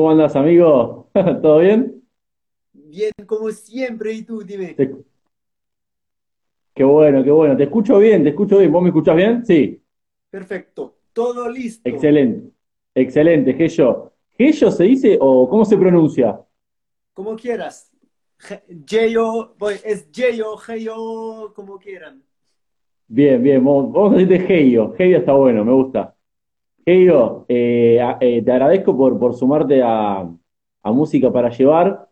¿Cómo andas, amigo? ¿Todo bien? Bien, como siempre, y tú, dime. Te- Qué bueno, qué bueno. Te escucho bien, te escucho bien. ¿Vos me escuchás bien? Sí. Perfecto, todo listo. Excelente. Excelente, Gello. ¿Gello se dice o cómo se pronuncia? Como quieras. Voy, es Jeyo, Jeyo, como quieran. Bien, bien. Vamos a decirte Geio. Geio está bueno, me gusta. Eh, eh, te agradezco por, por sumarte a, a Música para Llevar.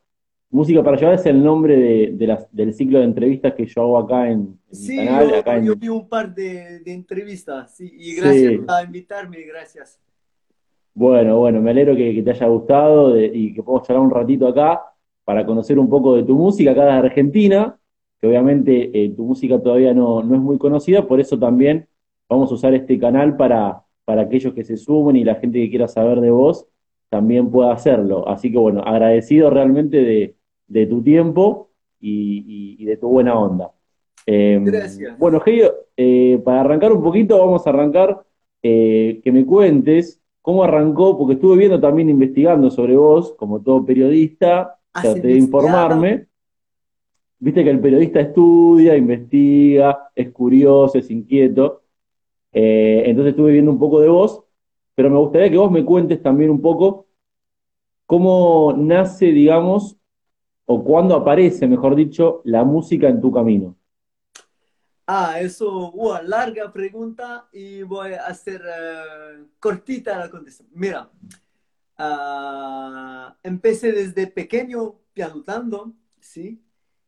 Música para Llevar es el nombre de, de las- del ciclo de entrevistas que yo hago acá en, en mi Sí, canal, yo, acá yo en, vi un par de, de entrevistas, sí, y gracias Sí. por invitarme, gracias. Bueno, bueno, me alegro que, que te haya gustado de- y que podamos charlar un ratito acá para conocer un poco de tu música acá de Argentina, que obviamente eh, tu música todavía no, no es muy conocida, por eso también vamos a usar este canal para, para aquellos que se sumen y la gente que quiera saber de vos también pueda hacerlo. Así que bueno, agradecido realmente de, de tu tiempo y, y- y de tu buena onda. Eh, Gracias. bueno, Geio, eh, para arrancar un poquito, vamos a arrancar eh, que me cuentes cómo arrancó, porque estuve viendo también investigando sobre vos, como todo periodista, ¿Has traté de informarme. Viste que el periodista estudia, investiga, es curioso, es inquieto. Eh, entonces estuve viendo un poco de vos, pero me gustaría que vos me cuentes también un poco cómo nace, digamos, o cuándo aparece, mejor dicho, la música en tu camino. Ah, eso, ua, larga pregunta y voy a hacer eh, cortita la contestación. Mira, ah, empecé desde pequeño pianotando, ¿sí?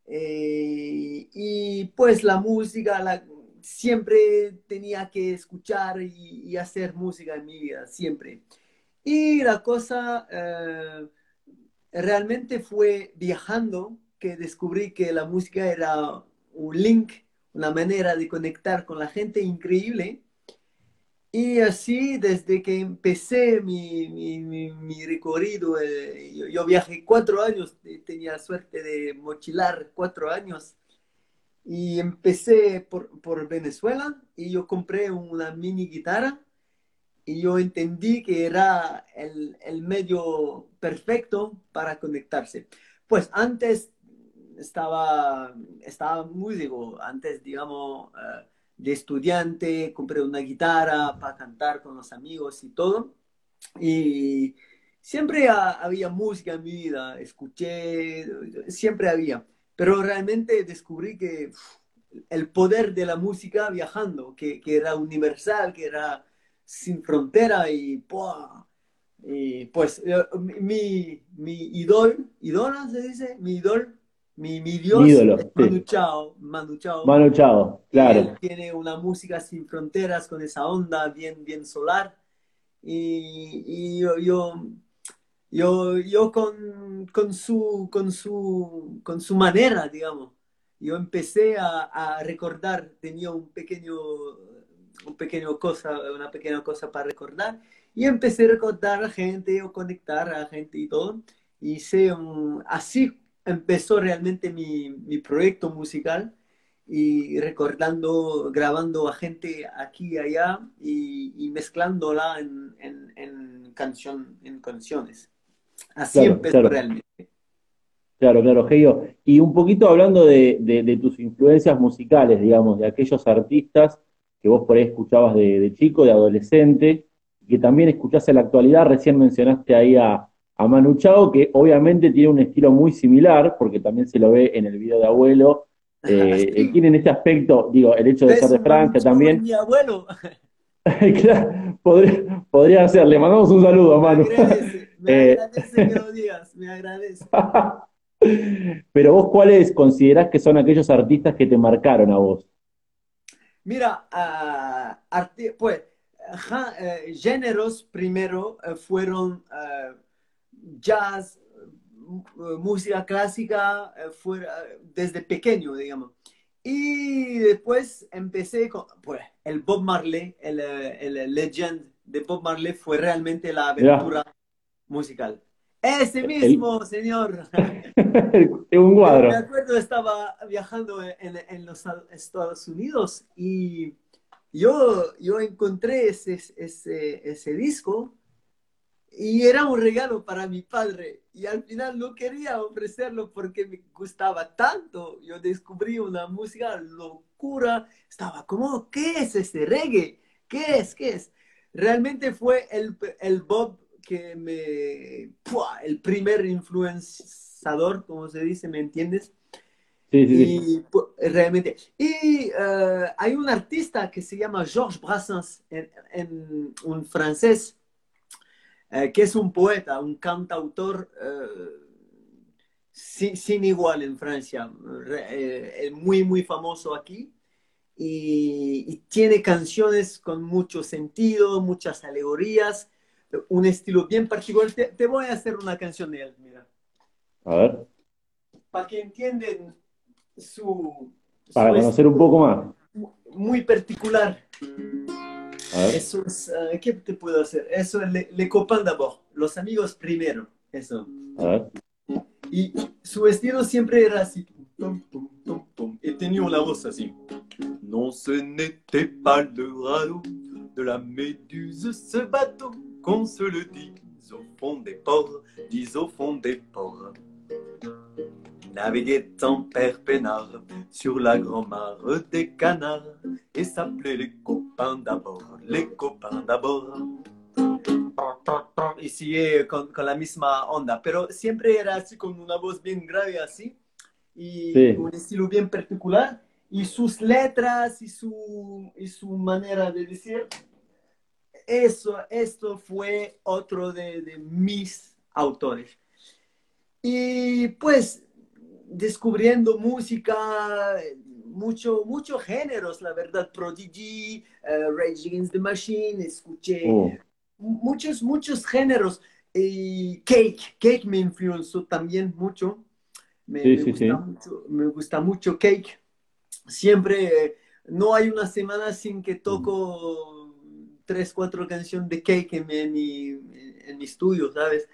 Eh, y pues la música, la, siempre tenía que escuchar y, hacer música en mi vida, siempre. Y la cosa eh, realmente fue viajando que descubrí que la música era un link, una manera de conectar con la gente increíble. Y así, desde que empecé mi, mi, mi- recorrido, eh, yo, yo viajé cuatro años, eh, tenía suerte de mochilar cuatro años. Y empecé por, por Venezuela y yo compré una mini guitarra y yo entendí que era el, el medio perfecto para conectarse. Pues antes estaba, estaba músico, antes, digamos, eh, de estudiante, compré una guitarra para cantar con los amigos y todo. Y siempre ha- había música en mi vida, escuché, siempre había. Pero realmente descubrí que el poder de la música viajando, que, que era universal, que era sin frontera y, ¡pua! y pues eh, mi, mi idol, idola se dice, mi idol, mi, mi Mi dios ídolo, es sí. Manu Chao, Manu Chao. Manu Chao, Y él claro. tiene una música sin fronteras con esa onda bien, bien solar. Y, y yo, yo, yo, yo con, con su, con su, con su manera, digamos, yo empecé a, recordar, tenía un pequeño, un pequeño cosa, una pequeña cosa para recordar, y empecé a recordar a gente o conectar a gente y todo. Y hice un- así empezó realmente mi, mi proyecto musical y recordando, grabando a gente aquí y allá y, mezclándola en, en canción, en canciones. Así Claro, empezó claro. realmente. Claro, claro, Geio. Y un poquito hablando de, de- de tus influencias musicales, digamos, de aquellos artistas que vos por ahí escuchabas de, de chico, de adolescente, que también escuchás en la actualidad. Recién mencionaste ahí a, a Manu Chao, que obviamente tiene un estilo muy similar, porque también se lo ve en el video de Abuelo. Eh, Sí, tiene en este aspecto, digo, el hecho de ser de Francia también. mi abuelo. Claro, podría, podría ser. Le mandamos un saludo a Me Manu. agradece, me Eh, agradece que lo digas, me agradece. Pero vos, ¿cuáles considerás que son aquellos artistas que te marcaron a vos? Mira, arti- pues, eh, géneros primero eh, fueron eh, jazz, eh, música clásica, eh, fuera, desde pequeño, digamos. Y después empecé con, pues, el Bob Marley, el, eh, el legend de Bob Marley fue realmente la aventura musical. Ese el, mismo, señor. es un Yo me cuadro. acuerdo, estaba viajando en, en los Estados Unidos y yo, yo encontré ese, ese, ese disco y era un regalo para mi padre. Y al final no quería ofrecerlo porque me gustaba tanto. Yo descubrí una música locura. Estaba como, ¿qué es este reggae? ¿Qué es? ¿Qué es? Realmente fue el, el Bob que me... El primer influenciador, como se dice, ¿me entiendes? Sí, sí, y sí. pues, realmente. Y eh, hay un artista que se llama Georges Brassens, en, en un francés, eh, que es un poeta, un cantautor eh, sin, sin, igual en Francia, eh, muy, muy famoso aquí. Y, y, tiene canciones con mucho sentido, muchas alegorías, un estilo bien particular. Te, te voy a hacer una canción de él, mira. A ver. Para que entiendan su... Para su conocer un poco más. Muy particular. Ver. Eso es, uh, ¿qué te puedo hacer? Eso es le, le copains d'abord, los amigos primero, eso. Ver. Y su estilo siempre era así. Pum, pum, pum, pum, y tenía una voz así. Non, ce n'était pas le radeau de la méduse, ce bateau, qu'on se le dise au fond des ports, dis au fond des ports. Naviguait en père peinard sur la grand-mare des canards et s'appelait les copains d'abord, les copains d'abord. Y sigue con, con, la misma onda, pero siempre era así con una voz bien grave así y sí. un estilo bien particular y sus letras y su, y su manera de decir. Eso, esto fue otro de, de mis autores. Y pues descubriendo música, mucho, muchos géneros, la verdad, Prodigy, uh, Rage Against the Machine, escuché Oh. muchos, muchos géneros. Y Cake, Cake me influenció también mucho. Me, Sí, me sí, gusta, sí. Mucho, me gusta mucho Cake. Siempre, eh, no hay una semana sin que toco tres, cuatro canciones de Cake en mi, en mi, en mi estudio, ¿sabes?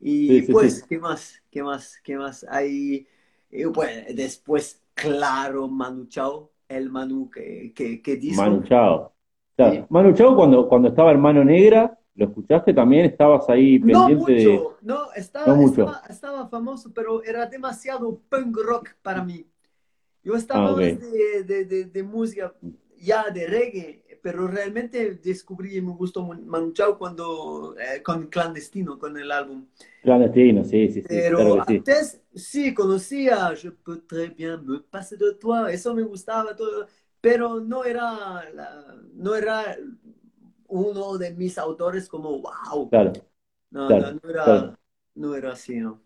Y pues. ¿qué más? ¿Qué más? ¿Qué más? Hay, y bueno, después, claro, Manu Chao, el Manu que, que, que. Manu Chao. Claro, Sí. Manu Chao cuando, cuando estaba Hermano Negra, ¿lo escuchaste también? ¿Estabas ahí No pendiente de...? mucho, no, estaba, No mucho. Estaba, estaba famoso, pero era demasiado punk rock para mí. Yo estaba Ah, ok. más de, de, de, de música, ya de reggae, pero realmente descubrí y me gustó Manu Chao cuando, eh, con Clandestino, con el álbum. Clandestino, sí, sí, sí, Pero claro que sí. antes sí conocía Je peux très bien me passer de toi, eso me gustaba todo, pero no era, la- no era uno de mis autores como wow. Claro, No, claro, no, no era, claro. no era así, ¿no?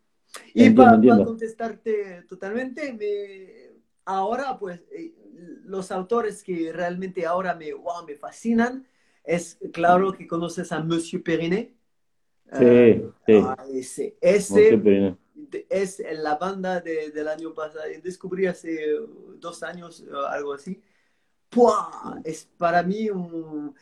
Y Entiendo, para entiendo. contestarte totalmente, me- ahora pues eh, los autores que realmente ahora me, wow, me fascinan, es claro que conoces a Monsieur Perinet. Sí, Eh, sí. ah, ese, ese es la banda de- del año pasado, descubrí hace dos años, eh, algo así. ¡Pua! Es para mí un...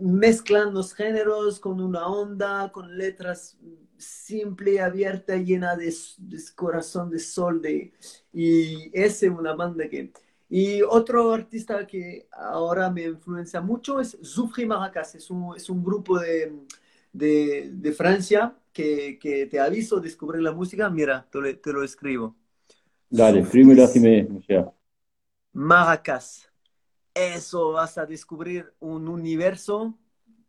Mezclan los géneros con una onda, con letras simple, abierta, llena de, de corazón de sol. De, y es una banda que... Y otro artista que ahora me influencia mucho es Zoufri Maracas. Es un, es un grupo de, de, de Francia que, que te aviso descubrir la música. Mira, te lo, te lo escribo. Dale, escríbelo así me. Maracas. Eso vas a descubrir un universo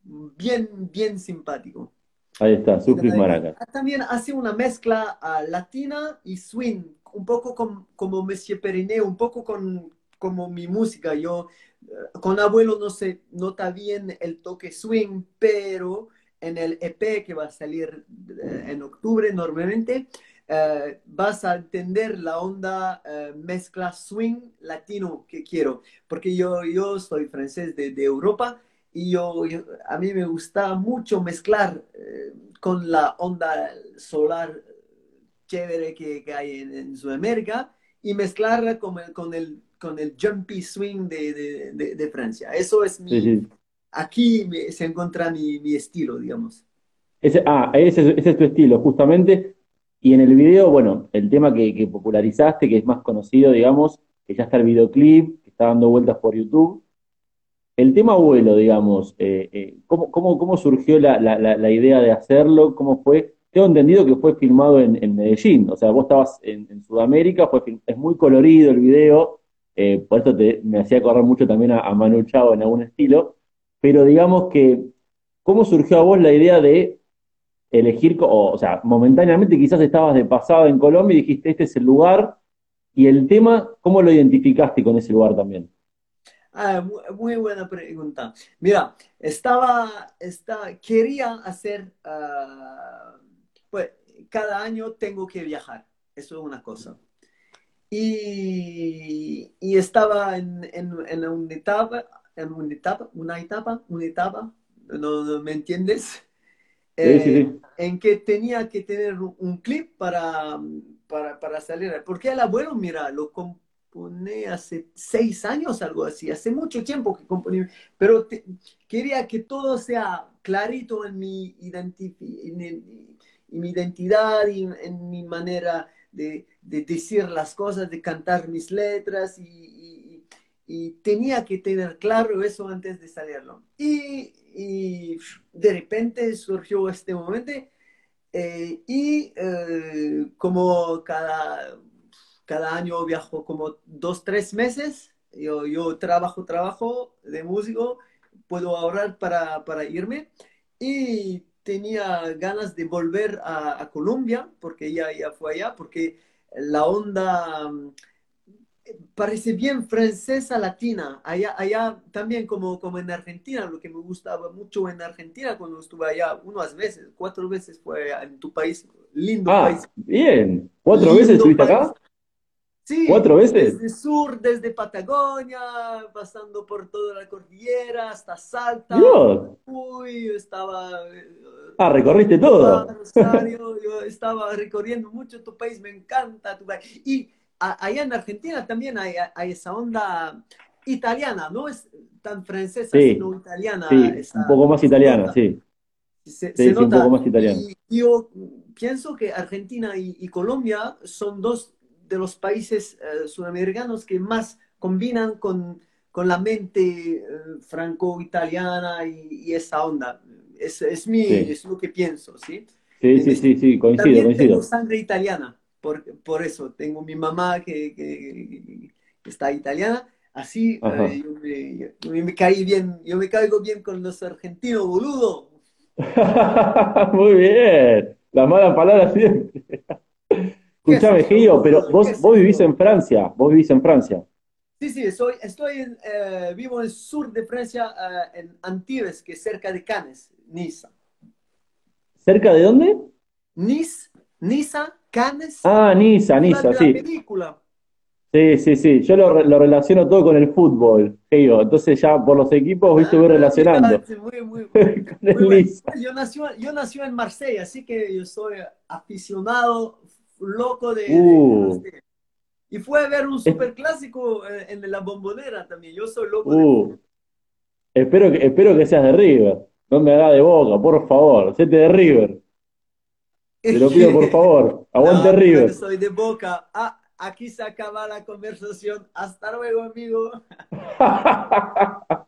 bien, bien simpático. Ahí está, Sufris Maracas. También hace una mezcla uh, latina y swing, un poco con, como Monsieur Periné, un poco con como mi música. Yo uh, con abuelo no se nota bien el toque swing, pero en el EP que va a salir uh, en octubre normalmente, Uh, vas a entender la onda uh, mezcla swing latino que quiero, porque yo, yo soy francés de, de Europa y yo, yo, a mí me gusta mucho mezclar uh, con la onda solar chévere que, que hay en, en, Sudamérica y mezclarla con el, con el, con el jumpy swing de, de, de, de Francia. Eso es mi... Sí, sí. Aquí me, se encuentra mi, mi estilo, digamos. Ese, ah, ese, ese es tu estilo, justamente. Y en el video, bueno, el tema que, popularizaste, que es más conocido, digamos, que ya está el videoclip, que está dando vueltas por YouTube. el tema abuelo, digamos, eh, eh, ¿cómo, cómo, cómo, surgió la, la, idea de hacerlo? ¿Cómo fue? Tengo entendido que fue filmado en, Medellín, o sea, vos estabas en, Sudamérica, fue, es muy colorido el video, eh, por eso te, me hacía acordar mucho también a, Manu Chao en algún estilo, pero digamos que, ¿cómo surgió a vos la idea de elegir, o, o sea, momentáneamente quizás estabas de pasado en Colombia y dijiste, este es el lugar, y el tema, ¿cómo lo identificaste con ese lugar también? Ah, muy, buena pregunta. Mira, estaba, estaba quería hacer, uh, pues cada año tengo que viajar, eso es una cosa. Y, y estaba en, en, en, una etapa, en una etapa, una etapa, una etapa, ¿no, me entiendes? Sí, sí, eh, en que tenía que tener un clip para, para, para salir. Porque el abuelo, mira, lo, componé hace seis años, algo así, hace mucho tiempo que componí, pero quería que todo sea clarito en mi, en, mi identidad y en mi manera de, de, decir las cosas, de cantar mis letras y, y, tenía que tener claro eso antes de salirlo. Y, y de repente surgió este momento eh, y eh, como cada cada año viajo como dos, tres meses. Yo, yo trabajo, trabajo de músico, puedo ahorrar para, para irme. Y tenía ganas de volver a, a, Colombia, porque ya, ya fue allá, porque la onda parece bien francesa latina. Allá, allá también como, como en Argentina, lo que me gustaba mucho en Argentina cuando estuve allá unas veces, cuatro veces fue en tu país, lindo ah, país. Bien, cuatro veces estuviste acá. Sí, ¿Cuatro veces? Desde sur, desde Patagonia, pasando por toda la cordillera hasta Salta. Dios. Uy, estaba... Ah, recorriste todo. Rosario, yo estaba recorriendo mucho tu país, me encanta tu país. Y allá en Argentina también hay, hay, esa onda italiana, no es tan francesa, sí, sino italiana. Sí, un poco más italiana, sí. Se, sí, se nota. un poco más italiana. Y yo pienso que Argentina y, y Colombia son dos de los países eh, sudamericanos que más combinan con, con la mente eh, franco-italiana y, esa onda. Es, es, mi, Sí. es lo que pienso, ¿sí? Sí, sí, sí, sí, coincido, También coincido. tengo sangre italiana, por, por eso. Tengo mi mamá que, que- que está italiana. Así eh, yo, me, yo me caí bien, yo me caigo bien con los argentinos, boludo. Muy bien. La mala palabra siempre. Escuchame, Gio, pero vos, ¿Qué sé vos vivís en Francia, vos vivís en Francia. Sí, sí, estoy, estoy en, eh, vivo en el sur de Francia, eh, en Antibes, que es cerca de Cannes, Niza. ¿Cerca de dónde? Nice, Niza, Cannes, Ah, Niza, Niza, sí. película. Sí, sí, sí. Yo lo, re- lo relaciono todo con el fútbol, Gio. Entonces ya por los equipos, viste, voy relacionando. sí, muy, muy, Con el bueno. Yo nací, yo nací en Marsella, así que yo soy aficionado loco de, Uh. de- Y fue a ver un superclásico eh, en la bombonera también. Yo soy loco de Uh, espero que, espero que seas de River. No me hagas de Boca, por favor. Séte de River. Te lo pido por favor. Aguante No, River. soy de Boca. Ah, aquí se acaba la conversación. Hasta luego, amigo.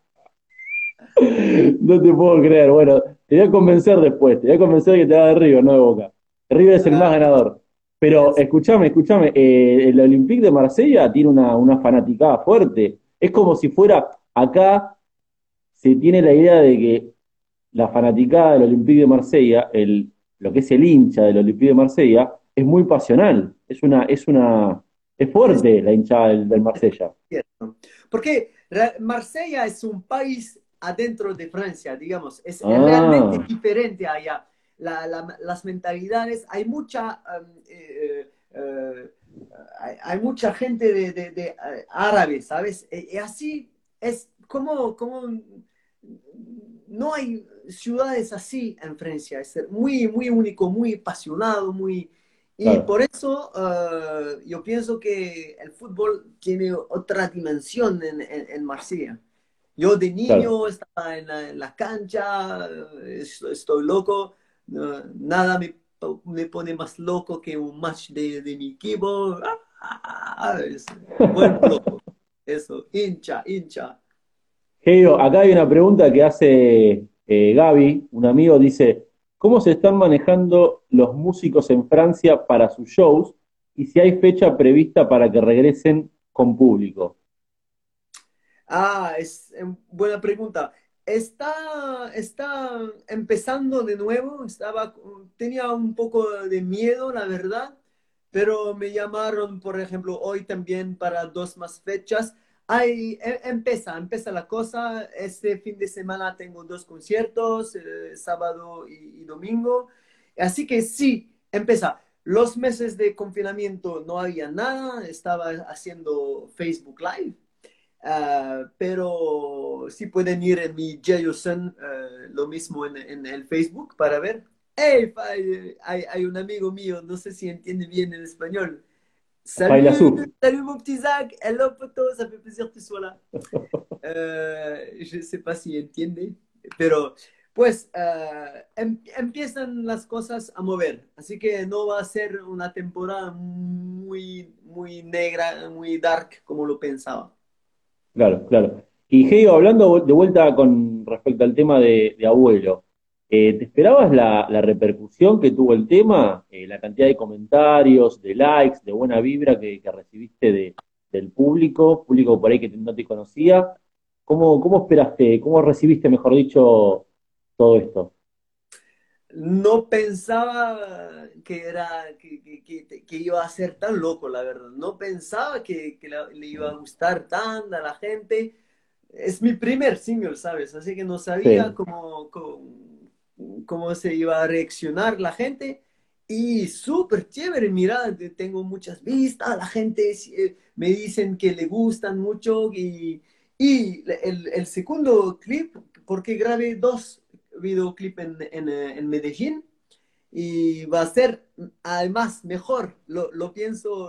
No te puedo creer. Bueno, te voy a convencer después. Te voy a convencer de que te hagas de River, no de Boca. River es el más ganador. Pero escúchame, escúchame. eh, el Olympique de Marsella tiene una, una fanaticada fuerte. Es como si fuera acá. Se tiene la idea de que la fanaticada del Olympique de Marsella, el, lo que es el hincha del Olympique de Marsella, es muy pasional. Es una, es una, es fuerte la hinchada del, del Marsella. Porque Marsella es un país adentro de Francia, digamos. Es Ah. realmente diferente allá. La- la- las mentalidades, hay mucha, um, eh, eh, hay, hay mucha gente de, de- de, eh, árabe, ¿sabes? Y, y así es como, como no hay ciudades así en Francia. Es muy, muy único, muy apasionado, muy... Y Claro. por eso eh, yo pienso que el fútbol tiene otra dimensión en, en, en Marsella. Yo de niño estaba en la, en la cancha, estoy, estoy loco, no, nada me, me pone más loco que un match de, de mi equipo. Ah, es, vuelvo loco. Eso, hincha, hincha. Heyo, acá hay una pregunta que hace eh, Gaby, un amigo, dice, ¿cómo se están manejando los músicos en Francia para sus shows y si hay fecha prevista para que regresen con público? Ah, es eh, buena pregunta. Está, está empezando de nuevo, estaba, tenía un poco de miedo, la verdad, pero me llamaron, por ejemplo, hoy también para dos más fechas. Ahí e- empieza, empieza la cosa. Este fin de semana tengo dos conciertos, eh, sábado y, y domingo. Así que sí, empieza. Los meses de confinamiento no había nada, estaba haciendo Facebook Live, ah, pero sí pueden ir en mi Jayosen, eh, lo mismo en, en el Facebook para ver. Hey, fa- hay, hay un amigo mío, no sé si entiende bien el español. Salut, salut mon petit Zach, hello poto, ça fait plaisir que tu sois là. Eh, je sais pas si entiende, pero pues eh, em- empiezan las cosas a mover, así que no va a ser una temporada muy, muy negra, muy dark como lo pensaba. Claro, claro. Y Heyo, hablando de vuelta con respecto al tema de, de abuelo, eh, ¿te esperabas la, la repercusión que tuvo el tema? Eh, la cantidad de comentarios, de likes, de buena vibra que, que recibiste de, del público, público por ahí que no te conocía. ¿Cómo, cómo esperaste, cómo recibiste, mejor dicho, todo esto? No pensaba que era que, que- que- que iba a ser tan loco, la verdad. No pensaba que, que la- le iba a gustar tan a la gente. Es mi primer single, ¿sabes? Así que no sabía Sí, cómo, cómo, cómo se iba a reaccionar la gente. Y súper chévere, mira, te- tengo muchas vistas, la gente eh, me dicen que le gustan mucho. Y, y el, el segundo clip, porque grabé dos videoclip en, en, eh, en Medellín y va a ser además mejor, lo, lo pienso